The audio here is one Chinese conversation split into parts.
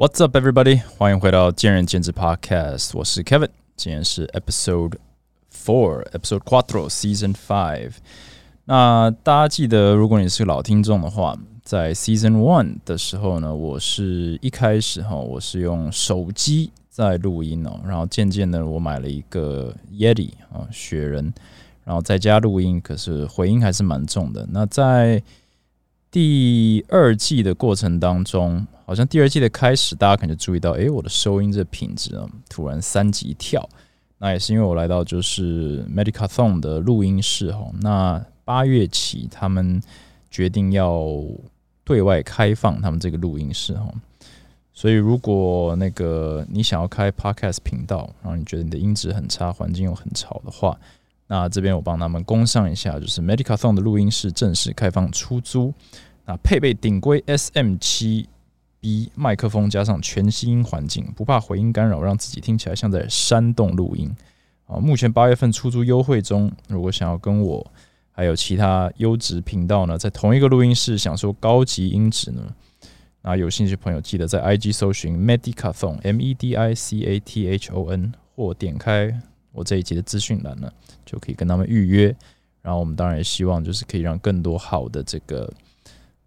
What's up, everybody？欢迎回到见仁见智 Podcast，我是 Kevin，今天是 Episode Four，Episode Quattro Season Five。那大家记得，如果你是老听众的话，在 Season One 的时候呢，我是一开始哈，我是用手机在录音哦，然后渐渐的，我买了一个 Yeti 啊雪人，然后在家录音，可是回音还是蛮重的。那在第二季的过程当中，好像第二季的开始，大家可能注意到，诶，我的收音这品质啊，突然三级跳。那也是因为我来到就是 Medicathon 的录音室哈。那八月起，他们决定要对外开放他们这个录音室哈。所以如果那个你想要开 Podcast 频道，然后你觉得你的音质很差，环境又很吵的话，那这边我帮他们供上一下，就是 Medicathon 的录音室正式开放出租。那配备顶规 SM 七 B 麦克风，加上全吸音环境，不怕回音干扰，让自己听起来像在山洞录音。啊，目前八月份出租优惠中，如果想要跟我还有其他优质频道呢，在同一个录音室享受高级音质呢，那有兴趣朋友记得在 IG 搜寻 Medicathon M E D I C A T H O N，或点开我这一集的资讯栏呢，就可以跟他们预约。然后我们当然也希望就是可以让更多好的这个。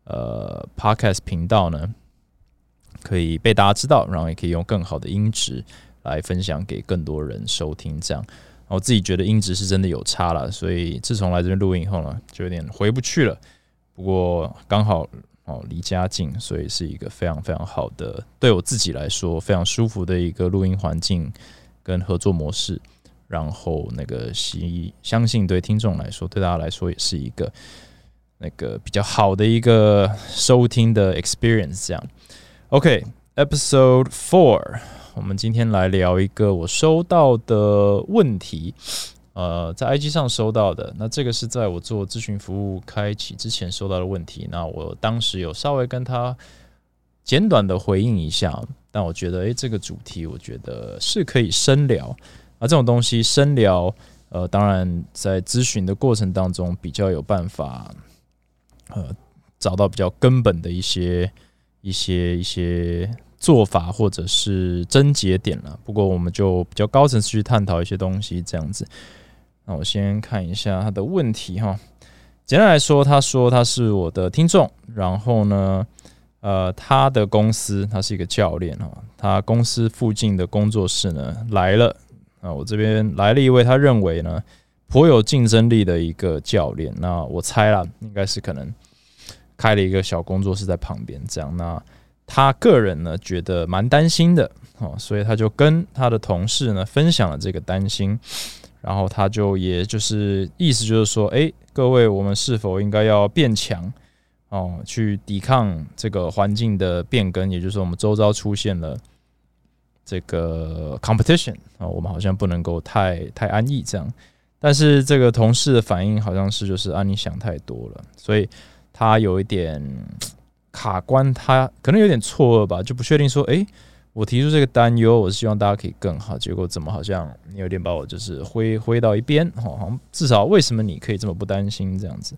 呃，Podcast 频道呢，可以被大家知道，然后也可以用更好的音质来分享给更多人收听。这样，我自己觉得音质是真的有差了，所以自从来这边录音以后呢，就有点回不去了。不过刚好哦离家近，所以是一个非常非常好的，对我自己来说非常舒服的一个录音环境跟合作模式。然后那个希相信对听众来说，对大家来说也是一个。那个比较好的一个收听的 experience，这样。OK，Episode Four，我们今天来聊一个我收到的问题，呃，在 IG 上收到的。那这个是在我做咨询服务开启之前收到的问题。那我当时有稍微跟他简短的回应一下，但我觉得，诶，这个主题我觉得是可以深聊。啊，这种东西深聊，呃，当然在咨询的过程当中比较有办法。呃，找到比较根本的一些、一些、一些做法，或者是症结点了。不过，我们就比较高层次去探讨一些东西，这样子。那我先看一下他的问题哈。简单来说，他说他是我的听众，然后呢，呃，他的公司他是一个教练哈，他公司附近的工作室呢来了啊，我这边来了一位，他认为呢。颇有竞争力的一个教练，那我猜啦，应该是可能开了一个小工作室在旁边，这样。那他个人呢，觉得蛮担心的哦，所以他就跟他的同事呢分享了这个担心，然后他就也就是意思就是说，哎，各位，我们是否应该要变强哦，去抵抗这个环境的变更？也就是说，我们周遭出现了这个 competition 啊，我们好像不能够太太安逸这样。但是这个同事的反应好像是就是啊，你想太多了，所以他有一点卡关，他可能有点错愕吧，就不确定说，诶，我提出这个担忧，我是希望大家可以更好，结果怎么好像你有点把我就是挥挥到一边，哦好像至少为什么你可以这么不担心这样子？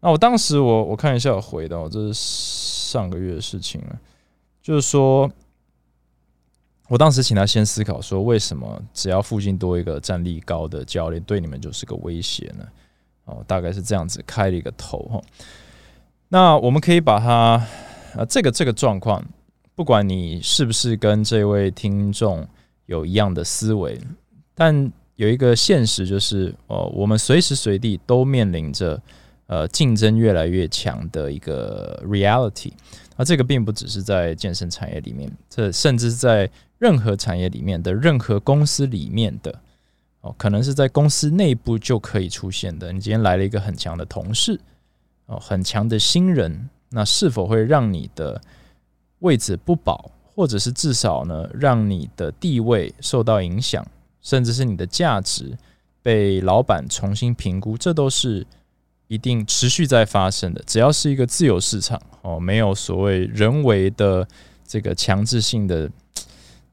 那我当时我我看一下回的，这是上个月的事情了，就是说。我当时请他先思考说，为什么只要附近多一个战力高的教练，对你们就是个威胁呢？哦，大概是这样子开了一个头哈。那我们可以把它啊，这个这个状况，不管你是不是跟这位听众有一样的思维，但有一个现实就是，哦，我们随时随地都面临着呃竞争越来越强的一个 reality。那这个并不只是在健身产业里面，这甚至在任何产业里面的任何公司里面的哦，可能是在公司内部就可以出现的。你今天来了一个很强的同事哦，很强的新人，那是否会让你的位置不保，或者是至少呢，让你的地位受到影响，甚至是你的价值被老板重新评估？这都是。一定持续在发生的，只要是一个自由市场哦，没有所谓人为的这个强制性的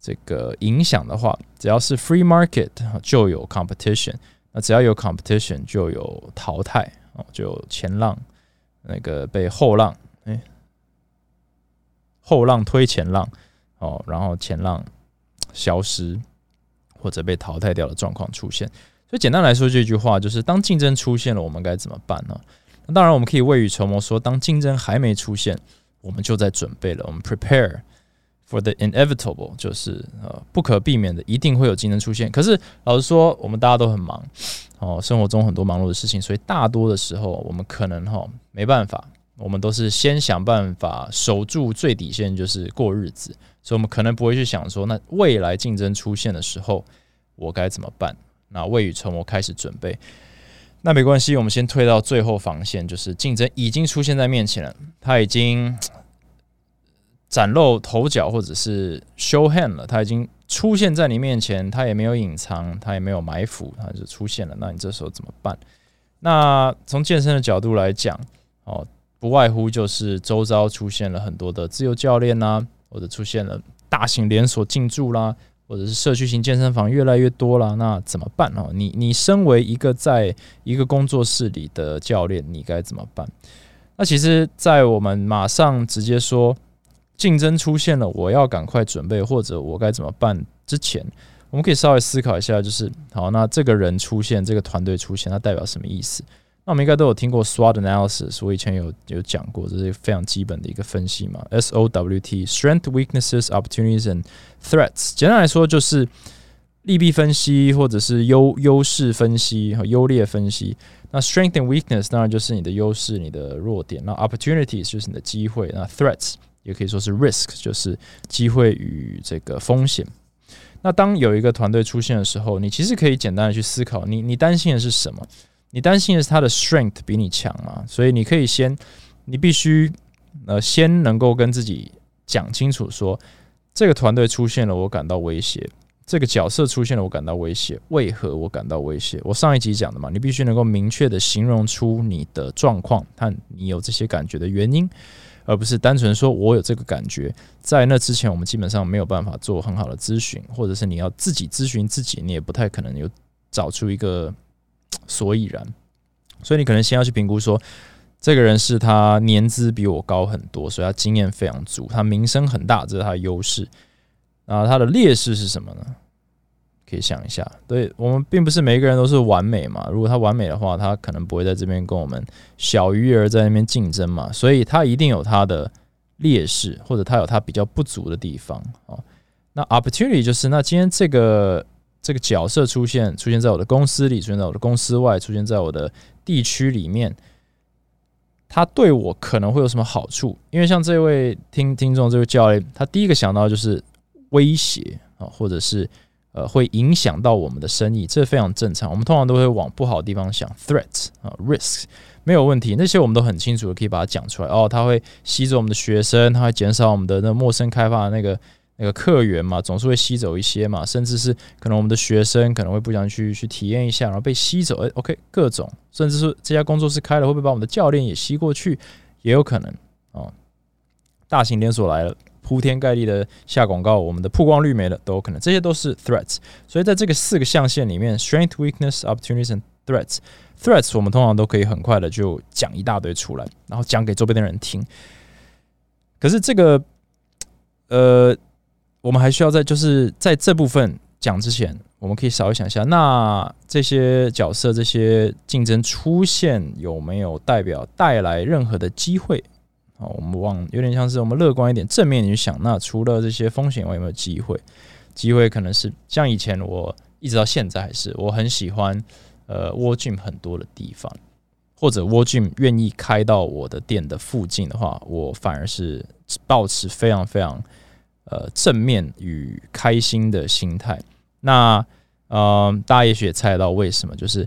这个影响的话，只要是 free market 就有 competition，那只要有 competition 就有淘汰哦，就前浪那个被后浪哎后浪推前浪，哦，然后前浪消失或者被淘汰掉的状况出现。所以简单来说，这句话就是：当竞争出现了，我们该怎么办呢？那当然，我们可以未雨绸缪，说当竞争还没出现，我们就在准备了。我们 prepare for the inevitable，就是呃不可避免的，一定会有竞争出现。可是老实说，我们大家都很忙哦，生活中很多忙碌的事情，所以大多的时候，我们可能哈没办法，我们都是先想办法守住最底线，就是过日子。所以我们可能不会去想说，那未来竞争出现的时候，我该怎么办？那未雨绸缪，开始准备。那没关系，我们先退到最后防线，就是竞争已经出现在面前了，他已经崭露头角，或者是 show hand 了，他已经出现在你面前，他也没有隐藏，他也没有埋伏，他就出现了。那你这时候怎么办？那从健身的角度来讲，哦，不外乎就是周遭出现了很多的自由教练呐，或者出现了大型连锁进驻啦。或者是社区型健身房越来越多了，那怎么办哦？你你身为一个在一个工作室里的教练，你该怎么办？那其实，在我们马上直接说竞争出现了，我要赶快准备，或者我该怎么办之前，我们可以稍微思考一下，就是好，那这个人出现，这个团队出现，它代表什么意思？那我们应该都有听过 SWOT analysis，我以前有有讲过，这是一个非常基本的一个分析嘛。S O W T，Strength, Weaknesses, Opportunities and Threats。简单来说就是利弊分析，或者是优优势分析和优劣分析。那 Strength and Weakness 当然就是你的优势、你的弱点。那 Opportunities 就是你的机会。那 Threats 也可以说是 Risk，就是机会与这个风险。那当有一个团队出现的时候，你其实可以简单的去思考，你你担心的是什么？你担心的是他的 strength 比你强嘛？所以你可以先，你必须呃先能够跟自己讲清楚，说这个团队出现了，我感到威胁；这个角色出现了，我感到威胁。为何我感到威胁？我上一集讲的嘛，你必须能够明确的形容出你的状况和你有这些感觉的原因，而不是单纯说我有这个感觉。在那之前，我们基本上没有办法做很好的咨询，或者是你要自己咨询自己，你也不太可能有找出一个。所以然，所以你可能先要去评估说，这个人是他年资比我高很多，所以他经验非常足，他名声很大，这是他的优势。那他的劣势是什么呢？可以想一下，对我们并不是每一个人都是完美嘛。如果他完美的话，他可能不会在这边跟我们小鱼儿在那边竞争嘛。所以他一定有他的劣势，或者他有他比较不足的地方啊。那 opportunity 就是那今天这个。这个角色出现，出现在我的公司里，出现在我的公司外，出现在我的地区里面，他对我可能会有什么好处？因为像这位听听众这位教练，他第一个想到就是威胁啊，或者是呃会影响到我们的生意，这非常正常。我们通常都会往不好的地方想，threat 啊，risk 没有问题，那些我们都很清楚的可以把它讲出来。哦，他会吸走我们的学生，他会减少我们的那陌生开发的那个。那个客源嘛，总是会吸走一些嘛，甚至是可能我们的学生可能会不想去去体验一下，然后被吸走。哎，OK，各种，甚至是这家工作室开了，会不会把我们的教练也吸过去？也有可能哦。大型连锁来了，铺天盖地的下广告，我们的曝光率没了都有可能。这些都是 threats。所以在这个四个象限里面，strength、weakness、opportunities and threats。threats 我们通常都可以很快的就讲一大堆出来，然后讲给周边的人听。可是这个，呃。我们还需要在就是在这部分讲之前，我们可以稍微想一下，那这些角色、这些竞争出现有没有代表带来任何的机会？好，我们往有点像是我们乐观一点、正面去想。那除了这些风险我，有没有机会？机会可能是像以前我一直到现在还是我很喜欢呃沃 gym 很多的地方，或者沃 gym 愿意开到我的店的附近的话，我反而是保持非常非常。呃，正面与开心的心态。那呃，大家也许也猜得到为什么，就是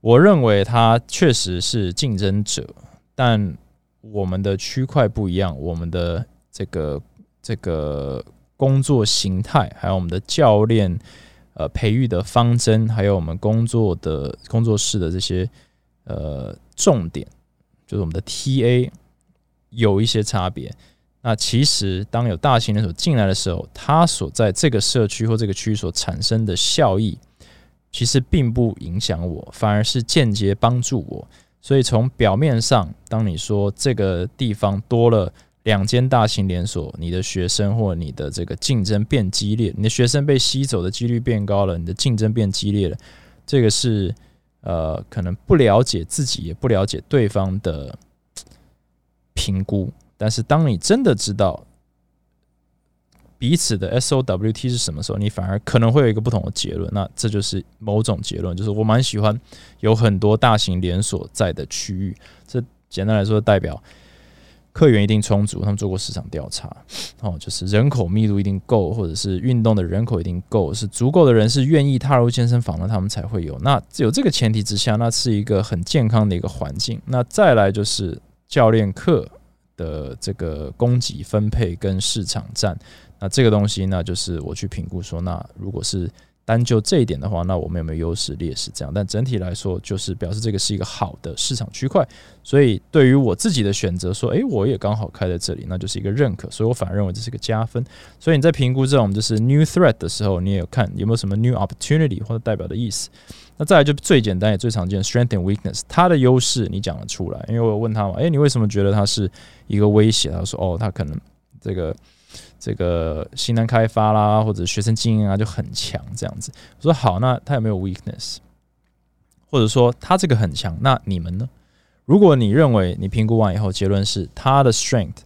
我认为他确实是竞争者，但我们的区块不一样，我们的这个这个工作形态，还有我们的教练呃培育的方针，还有我们工作的工作室的这些呃重点，就是我们的 TA 有一些差别。那其实，当有大型人所进来的时候，他所在这个社区或这个区域所产生的效益，其实并不影响我，反而是间接帮助我。所以从表面上，当你说这个地方多了两间大型连锁，你的学生或你的这个竞争变激烈，你的学生被吸走的几率变高了，你的竞争变激烈了，这个是呃可能不了解自己也不了解对方的评估，但是当你真的知道。彼此的 SOWT 是什么时候？你反而可能会有一个不同的结论。那这就是某种结论，就是我蛮喜欢有很多大型连锁在的区域。这简单来说，代表客源一定充足，他们做过市场调查，哦，就是人口密度一定够，或者是运动的人口一定够，是足够的人是愿意踏入健身房的，他们才会有。那只有这个前提之下，那是一个很健康的一个环境。那再来就是教练课的这个供给分配跟市场占。那这个东西，那就是我去评估说，那如果是单就这一点的话，那我们有没有优势劣势？这样，但整体来说，就是表示这个是一个好的市场区块。所以，对于我自己的选择，说，诶，我也刚好开在这里，那就是一个认可。所以我反而认为这是个加分。所以你在评估这种就是 new threat 的时候，你也有看有没有什么 new opportunity 或者代表的意思。那再来就最简单也最常见 strength and weakness，它的优势你讲得出来，因为我问他嘛，诶，你为什么觉得它是一个威胁？他说，哦，他可能这个。这个新南开发啦，或者学生经营啊就很强，这样子。我说好，那他有没有 weakness？或者说他这个很强，那你们呢？如果你认为你评估完以后结论是他的 strength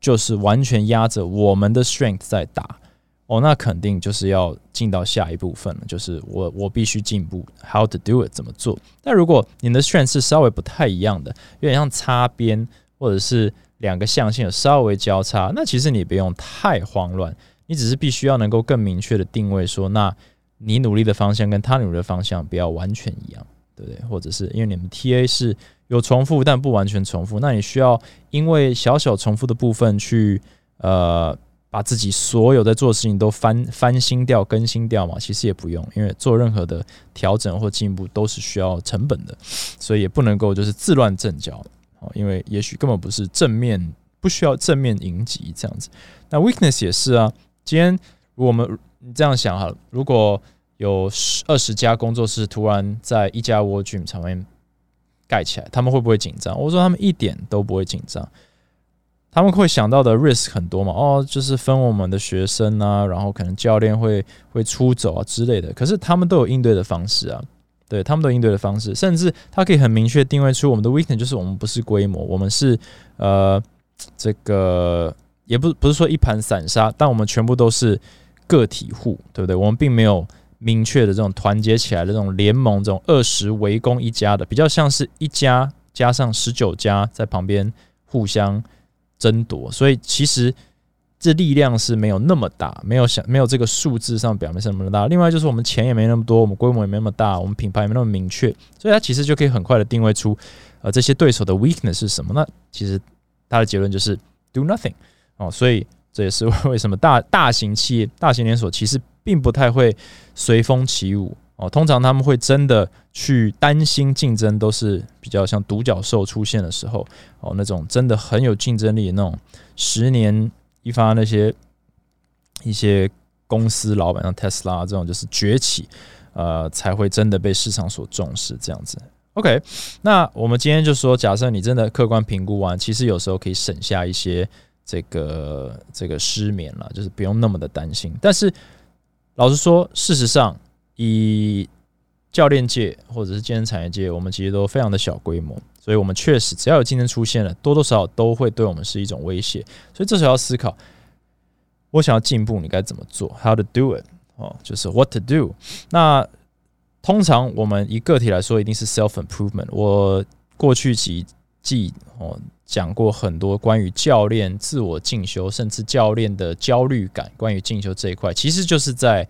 就是完全压着我们的 strength 在打，哦，那肯定就是要进到下一部分了，就是我我必须进步，how to do it 怎么做？但如果你的 strength 是稍微不太一样的，有点像擦边，或者是。两个象限有稍微交叉，那其实你不用太慌乱，你只是必须要能够更明确的定位说，那你努力的方向跟他努力的方向不要完全一样，对不对？或者是因为你们 TA 是有重复但不完全重复，那你需要因为小小重复的部分去呃把自己所有在做的事情都翻翻新掉、更新掉嘛？其实也不用，因为做任何的调整或进步都是需要成本的，所以也不能够就是自乱阵脚。哦，因为也许根本不是正面，不需要正面迎击这样子。那 weakness 也是啊。今天我们你这样想哈，如果有十二十家工作室突然在一家 World Gym 上面盖起来，他们会不会紧张？我说他们一点都不会紧张。他们会想到的 risk 很多嘛？哦，就是分我们的学生啊，然后可能教练会会出走啊之类的。可是他们都有应对的方式啊。对他们都应对的方式，甚至他可以很明确定位出我们的 weakness，就是我们不是规模，我们是呃这个也不不是说一盘散沙，但我们全部都是个体户，对不对？我们并没有明确的这种团结起来的这种联盟，这种二十围攻一家的，比较像是一家加上十九家在旁边互相争夺，所以其实。这力量是没有那么大，没有想没有这个数字上表面上那么大。另外就是我们钱也没那么多，我们规模也没那么大，我们品牌也没那么明确，所以它其实就可以很快的定位出，呃，这些对手的 weakness 是什么。那其实它的结论就是 do nothing 哦，所以这也是为什么大 大型企业、大型连锁其实并不太会随风起舞哦。通常他们会真的去担心竞争，都是比较像独角兽出现的时候哦，那种真的很有竞争力的那种十年。一发那些一些公司老板，像特斯拉这种，就是崛起，呃，才会真的被市场所重视。这样子，OK。那我们今天就说，假设你真的客观评估完，其实有时候可以省下一些这个这个失眠了，就是不用那么的担心。但是老实说，事实上，以教练界或者是健身产业界，我们其实都非常的小规模。所以，我们确实只要有竞争出现了，多多少少都会对我们是一种威胁。所以，这时候要思考：我想要进步，你该怎么做？How to do it？哦，就是 What to do？那通常我们以个体来说，一定是 self improvement。我过去几季哦讲过很多关于教练自我进修，甚至教练的焦虑感。关于进修这一块，其实就是在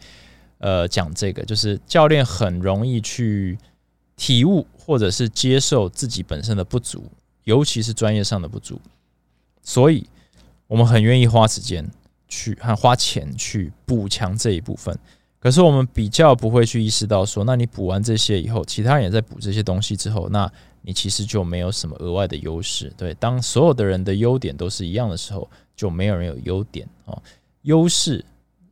呃讲这个，就是教练很容易去体悟。或者是接受自己本身的不足，尤其是专业上的不足，所以我们很愿意花时间去和花钱去补强这一部分。可是我们比较不会去意识到说，那你补完这些以后，其他人也在补这些东西之后，那你其实就没有什么额外的优势。对，当所有的人的优点都是一样的时候，就没有人有优点哦。优势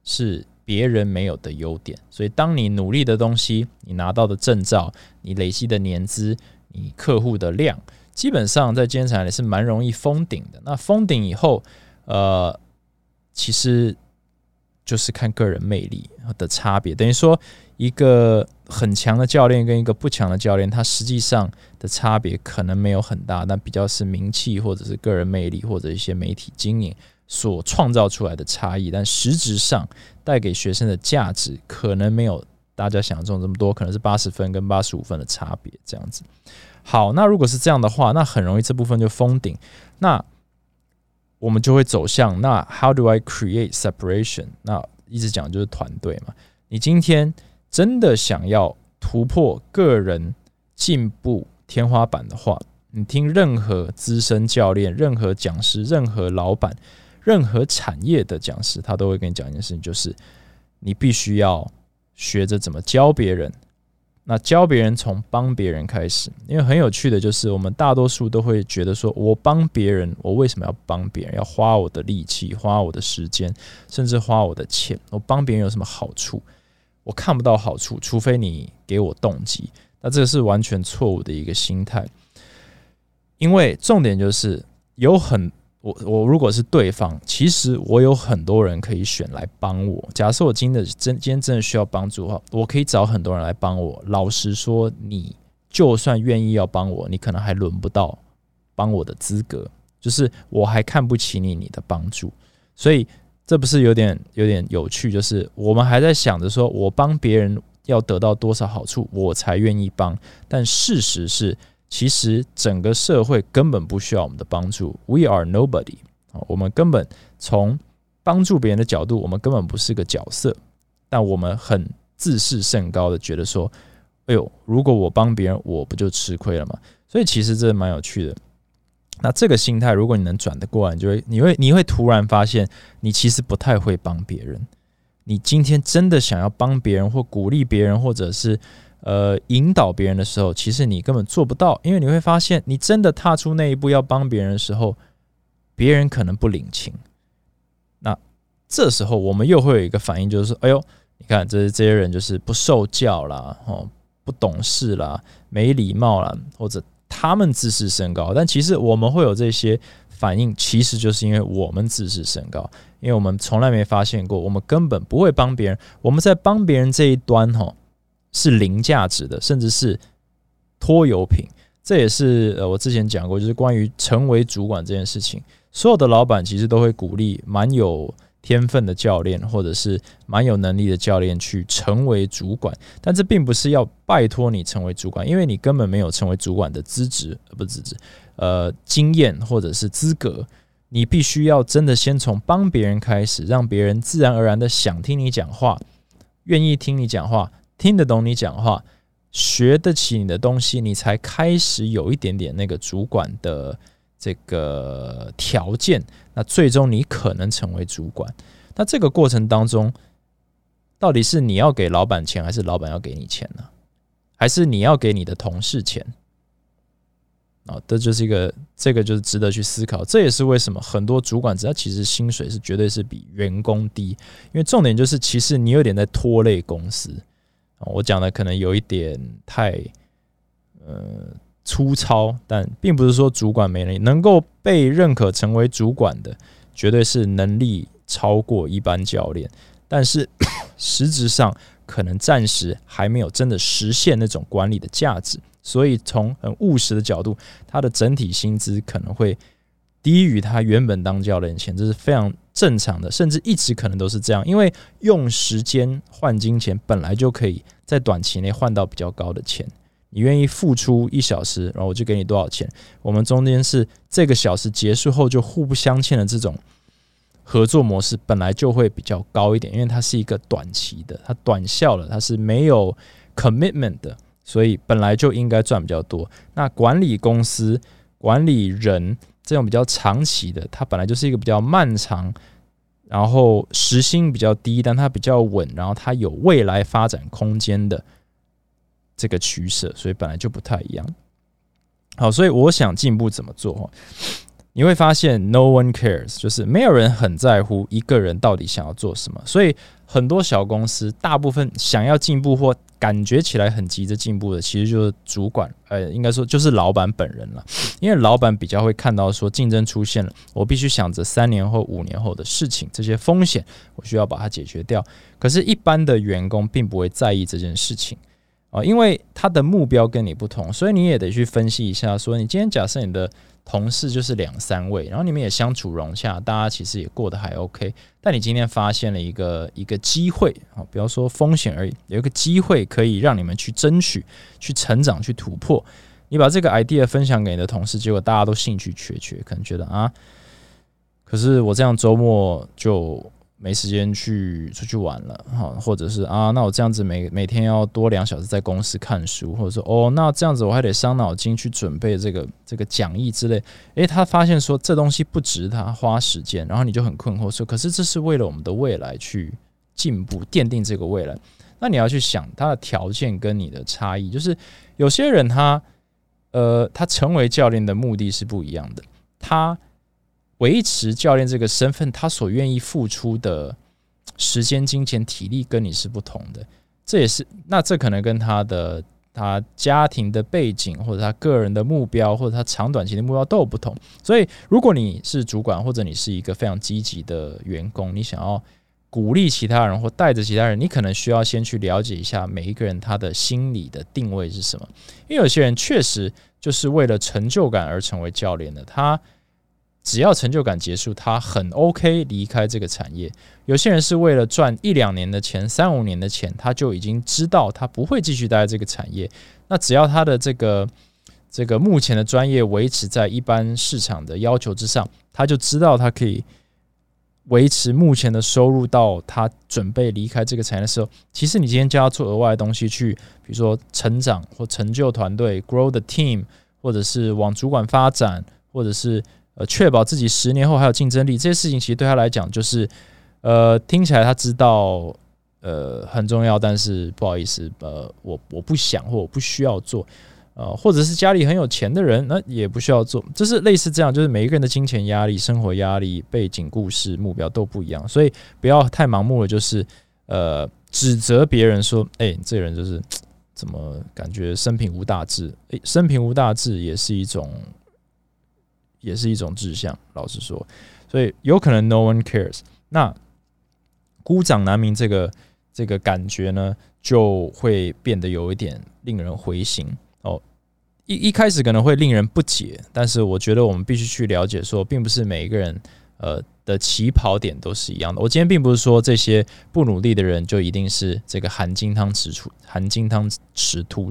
是。别人没有的优点，所以当你努力的东西，你拿到的证照，你累积的年资，你客户的量，基本上在兼产也是蛮容易封顶的。那封顶以后，呃，其实就是看个人魅力的差别。等于说，一个很强的教练跟一个不强的教练，他实际上的差别可能没有很大，但比较是名气或者是个人魅力或者一些媒体经营所创造出来的差异。但实质上带给学生的价值，可能没有大家想象中这么多，可能是八十分跟八十五分的差别这样子。好，那如果是这样的话，那很容易这部分就封顶。那我们就会走向那 How do I create separation？那一直讲就是团队嘛。你今天真的想要突破个人进步天花板的话，你听任何资深教练、任何讲师、任何老板、任何产业的讲师，他都会跟你讲一件事情，就是你必须要学着怎么教别人。那教别人从帮别人开始，因为很有趣的就是，我们大多数都会觉得说，我帮别人，我为什么要帮别人？要花我的力气，花我的时间，甚至花我的钱。我帮别人有什么好处？我看不到好处，除非你给我动机。那这是完全错误的一个心态，因为重点就是有很。我我如果是对方，其实我有很多人可以选来帮我。假设我今天真今天真的需要帮助的话，我可以找很多人来帮我。老实说，你就算愿意要帮我，你可能还轮不到帮我的资格，就是我还看不起你你的帮助。所以这不是有点有点有趣？就是我们还在想着说我帮别人要得到多少好处，我才愿意帮。但事实是。其实整个社会根本不需要我们的帮助，We are nobody 啊，我们根本从帮助别人的角度，我们根本不是个角色，但我们很自视甚高的觉得说，哎呦，如果我帮别人，我不就吃亏了吗？所以其实这蛮有趣的。那这个心态，如果你能转得过来，你就会，你会，你会突然发现，你其实不太会帮别人。你今天真的想要帮别人，或鼓励别人，或者是。呃，引导别人的时候，其实你根本做不到，因为你会发现，你真的踏出那一步要帮别人的时候，别人可能不领情。那这时候我们又会有一个反应，就是说，哎呦，你看，这这些人就是不受教啦，哦，不懂事啦，没礼貌啦，或者他们自视甚高。但其实我们会有这些反应，其实就是因为我们自视甚高，因为我们从来没发现过，我们根本不会帮别人。我们在帮别人这一端，哈。是零价值的，甚至是拖油瓶。这也是呃，我之前讲过，就是关于成为主管这件事情。所有的老板其实都会鼓励蛮有天分的教练，或者是蛮有能力的教练去成为主管。但这并不是要拜托你成为主管，因为你根本没有成为主管的资质，不资质，呃，经验或者是资格。你必须要真的先从帮别人开始，让别人自然而然的想听你讲话，愿意听你讲话。听得懂你讲话，学得起你的东西，你才开始有一点点那个主管的这个条件。那最终你可能成为主管。那这个过程当中，到底是你要给老板钱，还是老板要给你钱呢？还是你要给你的同事钱？啊，这就是一个，这个就是值得去思考。这也是为什么很多主管，只要其实薪水是绝对是比员工低，因为重点就是，其实你有点在拖累公司。我讲的可能有一点太呃粗糙，但并不是说主管没能力，能够被认可成为主管的，绝对是能力超过一般教练。但是 实质上，可能暂时还没有真的实现那种管理的价值。所以从很务实的角度，他的整体薪资可能会低于他原本当教练的钱，这是非常。正常的，甚至一直可能都是这样，因为用时间换金钱，本来就可以在短期内换到比较高的钱。你愿意付出一小时，然后我就给你多少钱。我们中间是这个小时结束后就互不相欠的这种合作模式，本来就会比较高一点，因为它是一个短期的，它短效了，它是没有 commitment 的，所以本来就应该赚比较多。那管理公司管理人。这种比较长期的，它本来就是一个比较漫长，然后时薪比较低，但它比较稳，然后它有未来发展空间的这个取舍，所以本来就不太一样。好，所以我想进步怎么做？你会发现，no one cares，就是没有人很在乎一个人到底想要做什么。所以很多小公司，大部分想要进步或感觉起来很急着进步的，其实就是主管，呃，应该说就是老板本人了。因为老板比较会看到说竞争出现了，我必须想着三年后、五年后的事情，这些风险我需要把它解决掉。可是，一般的员工并不会在意这件事情啊，因为他的目标跟你不同，所以你也得去分析一下，说你今天假设你的。同事就是两三位，然后你们也相处融洽，大家其实也过得还 OK。但你今天发现了一个一个机会啊，不要说风险而已，有一个机会可以让你们去争取、去成长、去突破。你把这个 idea 分享给你的同事，结果大家都兴趣缺缺，可能觉得啊，可是我这样周末就。没时间去出去玩了，哈，或者是啊，那我这样子每每天要多两小时在公司看书，或者说哦，那这样子我还得伤脑筋去准备这个这个讲义之类。诶，他发现说这东西不值他花时间，然后你就很困惑说，可是这是为了我们的未来去进步，奠定这个未来。那你要去想他的条件跟你的差异，就是有些人他呃，他成为教练的目的是不一样的，他。维持教练这个身份，他所愿意付出的时间、金钱、体力跟你是不同的。这也是那这可能跟他的他家庭的背景，或者他个人的目标，或者他长短期的目标都有不同。所以，如果你是主管，或者你是一个非常积极的员工，你想要鼓励其他人或带着其他人，你可能需要先去了解一下每一个人他的心理的定位是什么。因为有些人确实就是为了成就感而成为教练的，他。只要成就感结束，他很 OK 离开这个产业。有些人是为了赚一两年的钱、三五年的钱，他就已经知道他不会继续待在这个产业。那只要他的这个这个目前的专业维持在一般市场的要求之上，他就知道他可以维持目前的收入到他准备离开这个产业的时候。其实你今天叫他做额外的东西，去比如说成长或成就团队、grow the team，或者是往主管发展，或者是呃，确保自己十年后还有竞争力，这些事情其实对他来讲就是，呃，听起来他知道，呃，很重要，但是不好意思，呃，我我不想或我不需要做，呃，或者是家里很有钱的人，那也不需要做，就是类似这样，就是每一个人的金钱压力、生活压力、背景、故事、目标都不一样，所以不要太盲目了，就是呃，指责别人说，哎，这人就是怎么感觉生平无大志？哎，生平无大志也是一种。也是一种志向，老实说，所以有可能 no one cares。那孤掌难鸣这个这个感觉呢，就会变得有一点令人回心哦。一一开始可能会令人不解，但是我觉得我们必须去了解，说并不是每一个人呃的起跑点都是一样的。我今天并不是说这些不努力的人就一定是这个含金汤匙出含金汤匙出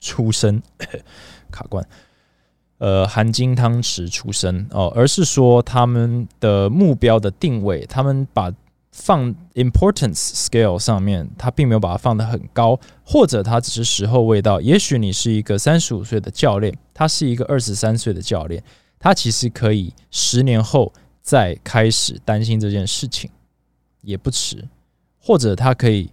出身 卡关。呃，含金汤匙出身哦，而是说他们的目标的定位，他们把放 importance scale 上面，他并没有把它放得很高，或者他只是时候未到。也许你是一个三十五岁的教练，他是一个二十三岁的教练，他其实可以十年后再开始担心这件事情，也不迟。或者他可以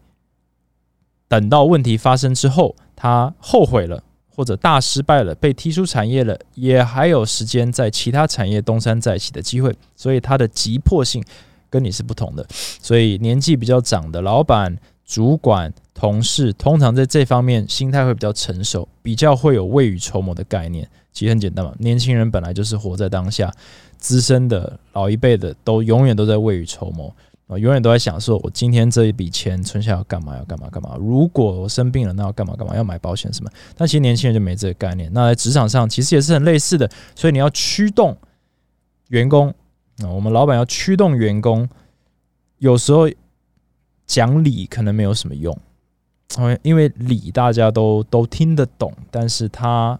等到问题发生之后，他后悔了。或者大失败了，被踢出产业了，也还有时间在其他产业东山再起的机会，所以它的急迫性跟你是不同的。所以年纪比较长的老板、主管、同事，通常在这方面心态会比较成熟，比较会有未雨绸缪的概念。其实很简单嘛，年轻人本来就是活在当下，资深的老一辈的都永远都在未雨绸缪。啊，永远都在想说，我今天这一笔钱存下要干嘛？要干嘛？干嘛？如果我生病了，那要干嘛？干嘛？要买保险什么？但其实年轻人就没这个概念。那在职场上，其实也是很类似的。所以你要驱动员工啊，我们老板要驱动员工，有时候讲理可能没有什么用，因为因为理大家都都听得懂，但是他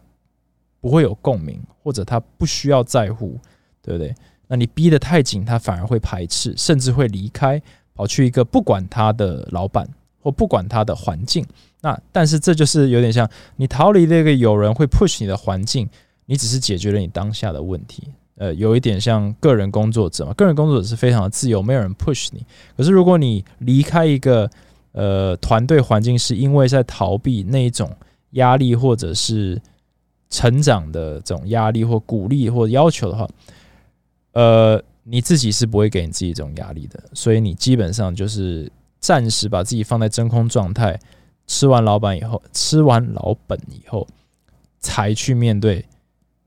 不会有共鸣，或者他不需要在乎，对不对？那你逼得太紧，他反而会排斥，甚至会离开，跑去一个不管他的老板或不管他的环境。那但是这就是有点像你逃离那个有人会 push 你的环境，你只是解决了你当下的问题。呃，有一点像个人工作者嘛，个人工作者是非常的自由，没有人 push 你。可是如果你离开一个呃团队环境，是因为在逃避那一种压力，或者是成长的这种压力或鼓励或要求的话。呃，你自己是不会给你自己这种压力的，所以你基本上就是暂时把自己放在真空状态，吃完老板以后，吃完老本以后，才去面对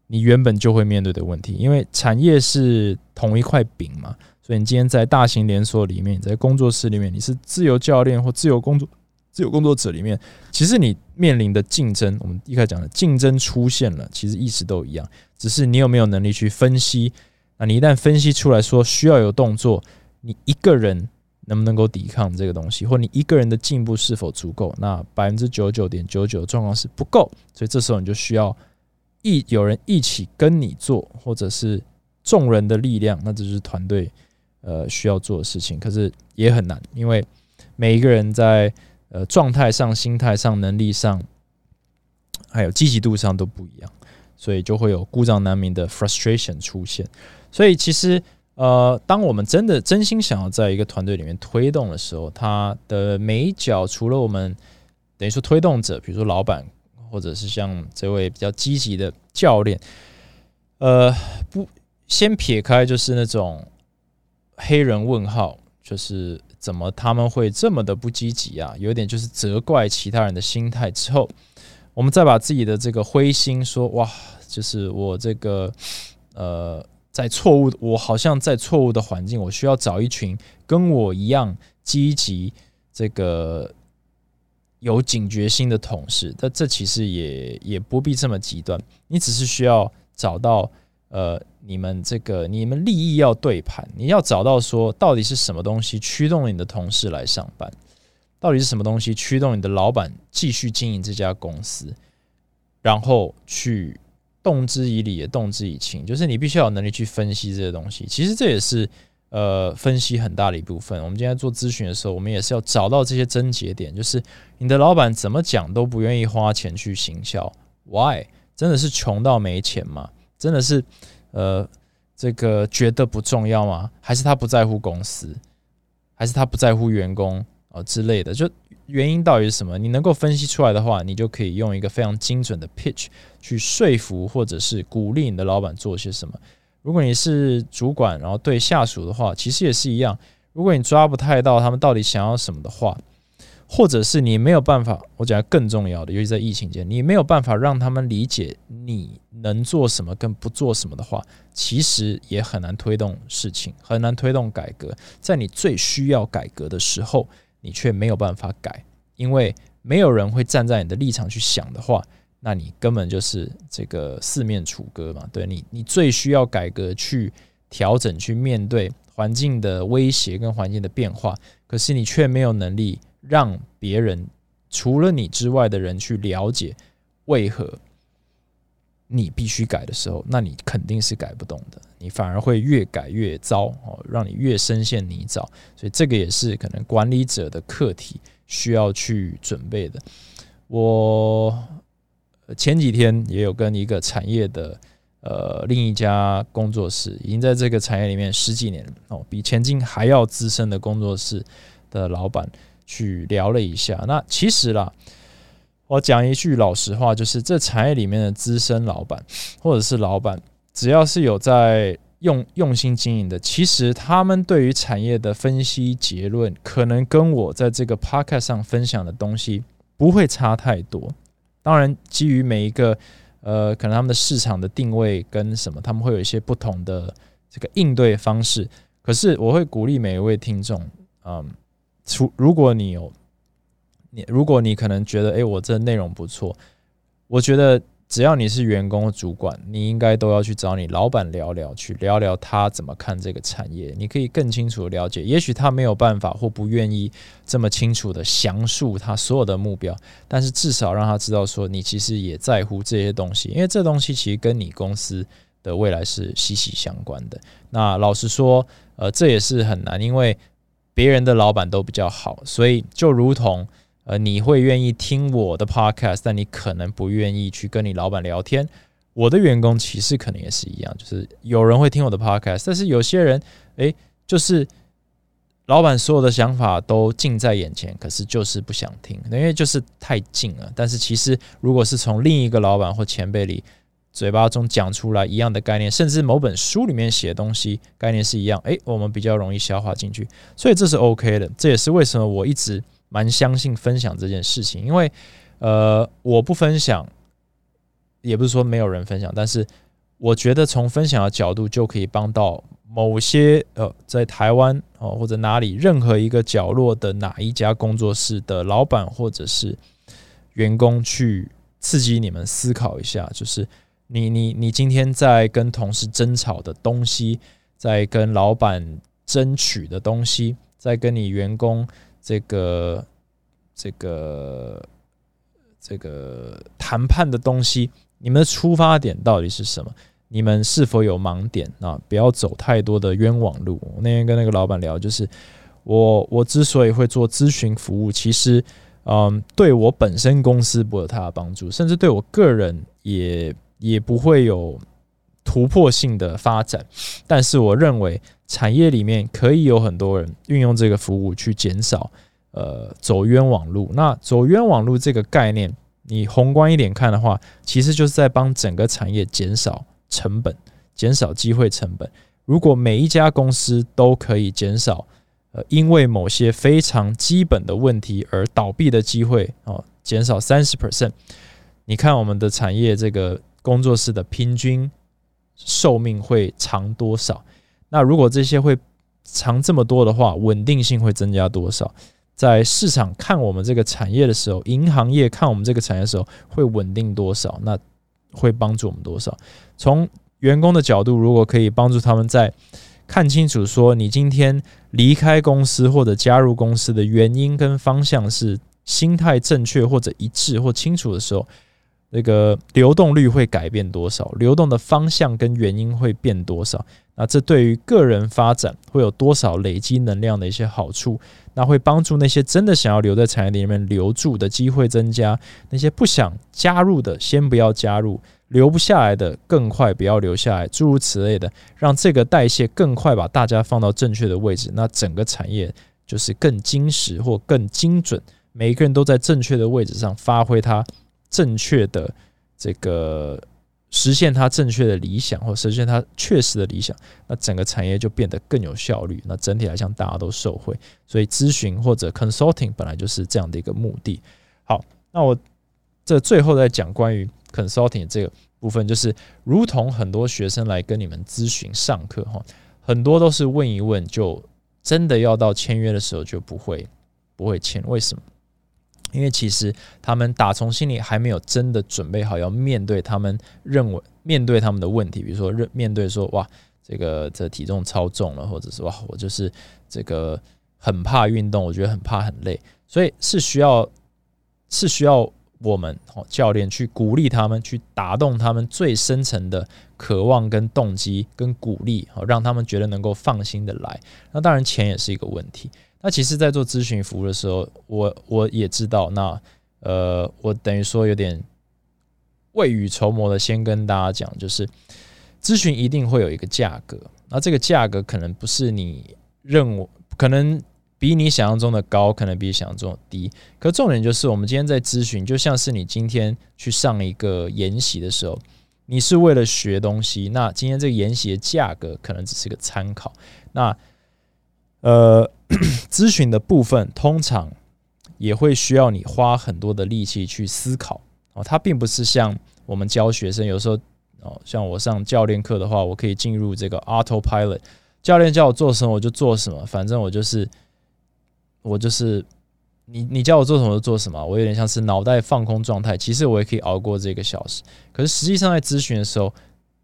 你原本就会面对的问题。因为产业是同一块饼嘛，所以你今天在大型连锁里面，在工作室里面，你是自由教练或自由工作自由工作者里面，其实你面临的竞争，我们一开始讲的竞争出现了，其实一直都一样，只是你有没有能力去分析。那你一旦分析出来说需要有动作，你一个人。能不能够抵抗这个东西，或你一个人的进步是否足够？那百分之九十九点九九的状况是不够，所以这时候你就需要一有人一起跟你做，或者是众人的力量，那这就是团队呃需要做的事情。可是也很难，因为每一个人在呃状态上、心态上、能力上，还有积极度上都不一样，所以就会有故障难明的 frustration 出现。所以其实。呃，当我们真的真心想要在一个团队里面推动的时候，他的每一脚除了我们等于说推动者，比如说老板，或者是像这位比较积极的教练，呃，不先撇开就是那种黑人问号，就是怎么他们会这么的不积极啊？有点就是责怪其他人的心态之后，我们再把自己的这个灰心说，哇，就是我这个呃。在错误，我好像在错误的环境，我需要找一群跟我一样积极、这个有警觉心的同事。但这其实也也不必这么极端，你只是需要找到呃，你们这个你们利益要对盘，你要找到说到底是什么东西驱动了你的同事来上班，到底是什么东西驱动你的老板继续经营这家公司，然后去。动之以理，也动之以情，就是你必须要有能力去分析这些东西。其实这也是呃分析很大的一部分。我们今天做咨询的时候，我们也是要找到这些症结点，就是你的老板怎么讲都不愿意花钱去行销，Why？真的是穷到没钱吗？真的是呃这个觉得不重要吗？还是他不在乎公司？还是他不在乎员工啊之类的？就原因到底是什么？你能够分析出来的话，你就可以用一个非常精准的 pitch 去说服或者是鼓励你的老板做些什么。如果你是主管，然后对下属的话，其实也是一样。如果你抓不太到他们到底想要什么的话，或者是你没有办法，我讲更重要的，尤其在疫情间，你没有办法让他们理解你能做什么跟不做什么的话，其实也很难推动事情，很难推动改革。在你最需要改革的时候。你却没有办法改，因为没有人会站在你的立场去想的话，那你根本就是这个四面楚歌嘛。对你，你最需要改革、去调整、去面对环境的威胁跟环境的变化，可是你却没有能力让别人除了你之外的人去了解为何。你必须改的时候，那你肯定是改不动的，你反而会越改越糟哦，让你越深陷泥沼。所以这个也是可能管理者的课题需要去准备的。我前几天也有跟一个产业的呃另一家工作室，已经在这个产业里面十几年哦，比前进还要资深的工作室的老板去聊了一下。那其实啦。我讲一句老实话，就是这产业里面的资深老板或者是老板，只要是有在用用心经营的，其实他们对于产业的分析结论，可能跟我在这个 p o c a s t 上分享的东西不会差太多。当然，基于每一个呃，可能他们的市场的定位跟什么，他们会有一些不同的这个应对方式。可是，我会鼓励每一位听众，嗯，除如果你有。如果你可能觉得，哎，我这内容不错，我觉得只要你是员工主管，你应该都要去找你老板聊聊，去聊聊他怎么看这个产业。你可以更清楚的了解，也许他没有办法或不愿意这么清楚的详述他所有的目标，但是至少让他知道说，你其实也在乎这些东西，因为这东西其实跟你公司的未来是息息相关的。那老实说，呃，这也是很难，因为别人的老板都比较好，所以就如同。呃，你会愿意听我的 podcast，但你可能不愿意去跟你老板聊天。我的员工其实可能也是一样，就是有人会听我的 podcast，但是有些人，诶，就是老板所有的想法都近在眼前，可是就是不想听，因为就是太近了。但是其实，如果是从另一个老板或前辈里嘴巴中讲出来一样的概念，甚至某本书里面写东西概念是一样，诶，我们比较容易消化进去，所以这是 OK 的。这也是为什么我一直。蛮相信分享这件事情，因为呃，我不分享，也不是说没有人分享，但是我觉得从分享的角度就可以帮到某些呃，在台湾哦或者哪里任何一个角落的哪一家工作室的老板或者是员工去刺激你们思考一下，就是你你你今天在跟同事争吵的东西，在跟老板争取的东西，在跟你员工。这个这个这个谈判的东西，你们的出发点到底是什么？你们是否有盲点啊？不要走太多的冤枉路。我那天跟那个老板聊，就是我我之所以会做咨询服务，其实嗯，对我本身公司不会有太大帮助，甚至对我个人也也不会有突破性的发展。但是我认为。产业里面可以有很多人运用这个服务去减少呃走冤枉路。那走冤枉路这个概念，你宏观一点看的话，其实就是在帮整个产业减少成本、减少机会成本。如果每一家公司都可以减少呃因为某些非常基本的问题而倒闭的机会哦，减少三十 percent，你看我们的产业这个工作室的平均寿命会长多少？那如果这些会长这么多的话，稳定性会增加多少？在市场看我们这个产业的时候，银行业看我们这个产业的时候，会稳定多少？那会帮助我们多少？从员工的角度，如果可以帮助他们在看清楚说你今天离开公司或者加入公司的原因跟方向是心态正确或者一致或清楚的时候，那个流动率会改变多少？流动的方向跟原因会变多少？那这对于个人发展会有多少累积能量的一些好处？那会帮助那些真的想要留在产业里面留住的机会增加，那些不想加入的先不要加入，留不下来的更快不要留下来，诸如此类的，让这个代谢更快，把大家放到正确的位置，那整个产业就是更精实或更精准，每一个人都在正确的位置上发挥他正确的这个。实现它正确的理想，或实现它确实的理想，那整个产业就变得更有效率。那整体来讲，大家都受惠。所以咨询或者 consulting 本来就是这样的一个目的。好，那我这最后再讲关于 consulting 这个部分，就是如同很多学生来跟你们咨询上课哈，很多都是问一问，就真的要到签约的时候就不会不会签，为什么？因为其实他们打从心里还没有真的准备好要面对他们认为面对他们的问题，比如说认面对说哇这个这体重超重了，或者是哇我就是这个很怕运动，我觉得很怕很累，所以是需要是需要我们哦教练去鼓励他们，去打动他们最深层的渴望跟动机跟鼓励，哦让他们觉得能够放心的来。那当然钱也是一个问题。那其实，在做咨询服务的时候，我我也知道，那呃，我等于说有点未雨绸缪的，先跟大家讲，就是咨询一定会有一个价格，那这个价格可能不是你认为，可能比你想象中的高，可能比想象中的低。可重点就是，我们今天在咨询，就像是你今天去上一个研习的时候，你是为了学东西，那今天这个研习的价格可能只是个参考，那。呃，咨询的部分通常也会需要你花很多的力气去思考哦。它并不是像我们教学生，有时候哦，像我上教练课的话，我可以进入这个 autopilot，教练叫我做什么我就做什么，反正我就是我就是你你叫我做什么就做什么，我有点像是脑袋放空状态。其实我也可以熬过这个小时，可是实际上在咨询的时候，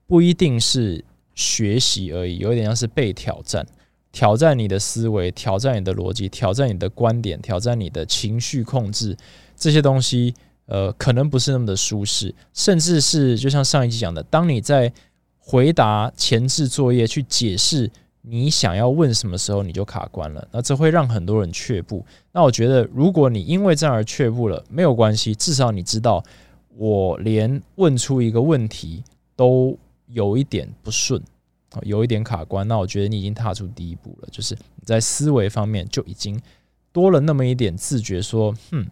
不一定是学习而已，有点像是被挑战。挑战你的思维，挑战你的逻辑，挑战你的观点，挑战你的情绪控制，这些东西，呃，可能不是那么的舒适，甚至是就像上一集讲的，当你在回答前置作业去解释你想要问什么时候，你就卡关了，那这会让很多人却步。那我觉得，如果你因为这样而却步了，没有关系，至少你知道，我连问出一个问题都有一点不顺。有一点卡关，那我觉得你已经踏出第一步了，就是在思维方面就已经多了那么一点自觉，说，哼，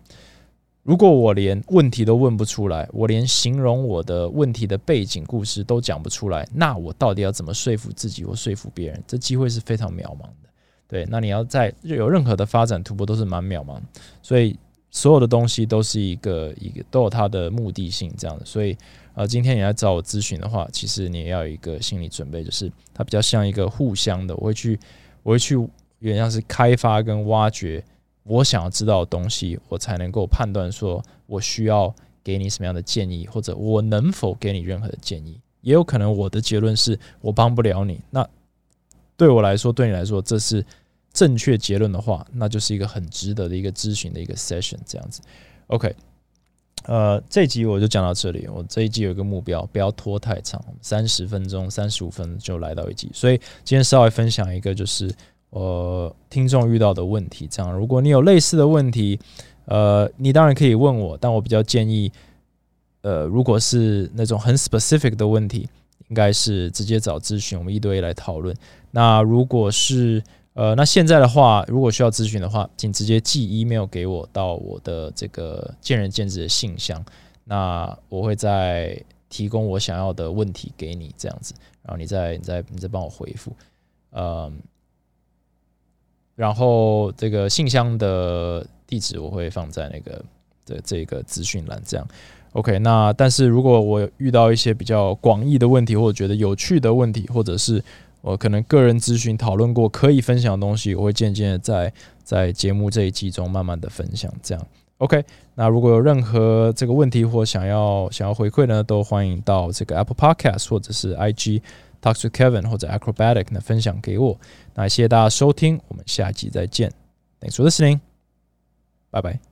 如果我连问题都问不出来，我连形容我的问题的背景故事都讲不出来，那我到底要怎么说服自己或说服别人？这机会是非常渺茫的。对，那你要在有任何的发展突破都是蛮渺茫，所以所有的东西都是一个一个都有它的目的性这样的。所以呃，今天你来找我咨询的话，其实你也要有一个心理准备，就是它比较像一个互相的，我会去我会去有点像是开发跟挖掘我想要知道的东西，我才能够判断说我需要给你什么样的建议，或者我能否给你任何的建议。也有可能我的结论是我帮不了你，那对我来说，对你来说，这是。正确结论的话，那就是一个很值得的一个咨询的一个 session，这样子。OK，呃，这集我就讲到这里。我这一集有一个目标，不要拖太长，三十分钟、三十五分就来到一集。所以今天稍微分享一个，就是呃，听众遇到的问题。这样，如果你有类似的问题，呃，你当然可以问我，但我比较建议，呃，如果是那种很 specific 的问题，应该是直接找咨询，我们一对一来讨论。那如果是呃，那现在的话，如果需要咨询的话，请直接寄 email 给我到我的这个见仁见智的信箱，那我会再提供我想要的问题给你，这样子，然后你再你再你再帮我回复，嗯，然后这个信箱的地址我会放在那个的这个资讯栏，这样，OK。那但是如果我遇到一些比较广义的问题，或者觉得有趣的问题，或者是我可能个人咨询讨论过可以分享的东西，我会渐渐的在在节目这一季中慢慢的分享。这样，OK。那如果有任何这个问题或想要想要回馈呢，都欢迎到这个 Apple Podcast 或者是 IG Talk to Kevin 或者 Acrobatic 呢分享给我。那谢谢大家收听，我们下集再见。Thanks for listening，拜拜。